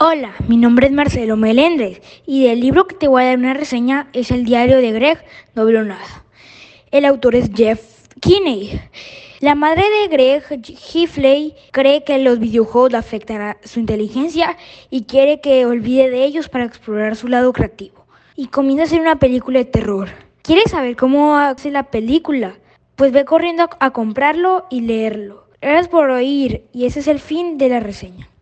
Hola, mi nombre es Marcelo Melendres y del libro que te voy a dar una reseña es El diario de Greg, no nada. El autor es Jeff Kinney. La madre de Greg, Hifley, cree que los videojuegos afectan su inteligencia y quiere que olvide de ellos para explorar su lado creativo. Y comienza a hacer una película de terror. ¿Quieres saber cómo hace la película? Pues ve corriendo a comprarlo y leerlo. Gracias por oír y ese es el fin de la reseña.